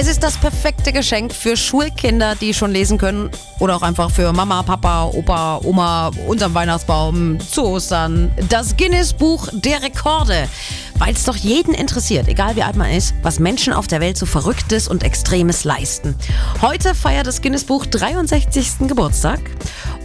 Es ist das perfekte Geschenk für Schulkinder, die schon lesen können. Oder auch einfach für Mama, Papa, Opa, Oma, unterm Weihnachtsbaum, zu Ostern. Das Guinness-Buch der Rekorde. Weil es doch jeden interessiert, egal wie alt man ist, was Menschen auf der Welt so Verrücktes und Extremes leisten. Heute feiert das Guinness-Buch 63. Geburtstag.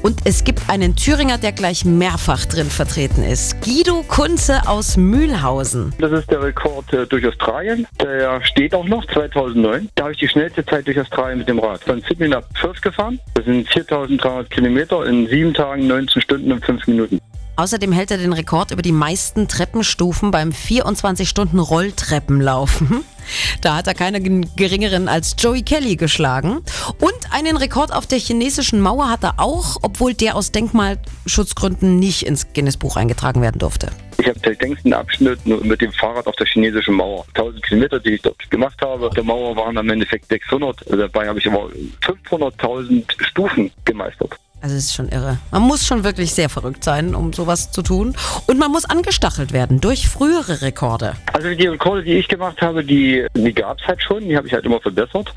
Und es gibt einen Thüringer, der gleich mehrfach drin vertreten ist. Guido Kunze aus Mühlhausen. Das ist der Rekord äh, durch Australien. Der steht auch noch 2009. Da habe ich die schnellste Zeit durch Australien mit dem Rad. Von Sydney nach Perth gefahren. Das sind 4300 Kilometer in sieben Tagen, 19 Stunden und 5 Minuten. Außerdem hält er den Rekord über die meisten Treppenstufen beim 24-Stunden-Rolltreppenlaufen. Da hat er keinen geringeren als Joey Kelly geschlagen. Und einen Rekord auf der chinesischen Mauer hat er auch, obwohl der aus Denkmalschutzgründen nicht ins Guinness-Buch eingetragen werden durfte. Ich habe den längsten Abschnitt mit dem Fahrrad auf der chinesischen Mauer. 1000 Kilometer, die ich dort gemacht habe. Auf der Mauer waren am Endeffekt 600. Dabei habe ich aber 500.000 Stufen gemeistert. Also es ist schon irre. Man muss schon wirklich sehr verrückt sein, um sowas zu tun. Und man muss angestachelt werden durch frühere Rekorde. Also die Rekorde, die ich gemacht habe, die, die gab es halt schon. Die habe ich halt immer verbessert.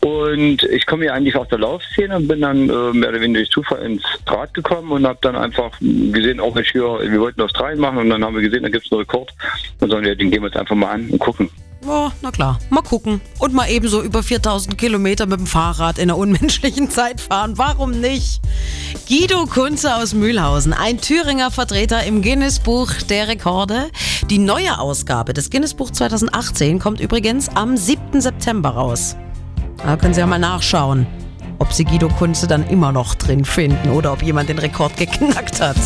Und ich komme ja eigentlich aus der Laufszene und bin dann äh, mehr oder weniger durch Zufall ins Rad gekommen und habe dann einfach gesehen, auch nicht hier, wir wollten Australien machen und dann haben wir gesehen, da gibt es einen Rekord. Und dann, ja, den gehen wir jetzt einfach mal an und gucken. Oh, na klar, mal gucken. Und mal ebenso über 4000 Kilometer mit dem Fahrrad in einer unmenschlichen Zeit fahren. Warum nicht? Guido Kunze aus Mühlhausen, ein Thüringer Vertreter im Guinness-Buch der Rekorde. Die neue Ausgabe des Guinness-Buch 2018 kommt übrigens am 7. September raus. Da können Sie ja mal nachschauen, ob Sie Guido Kunze dann immer noch drin finden oder ob jemand den Rekord geknackt hat.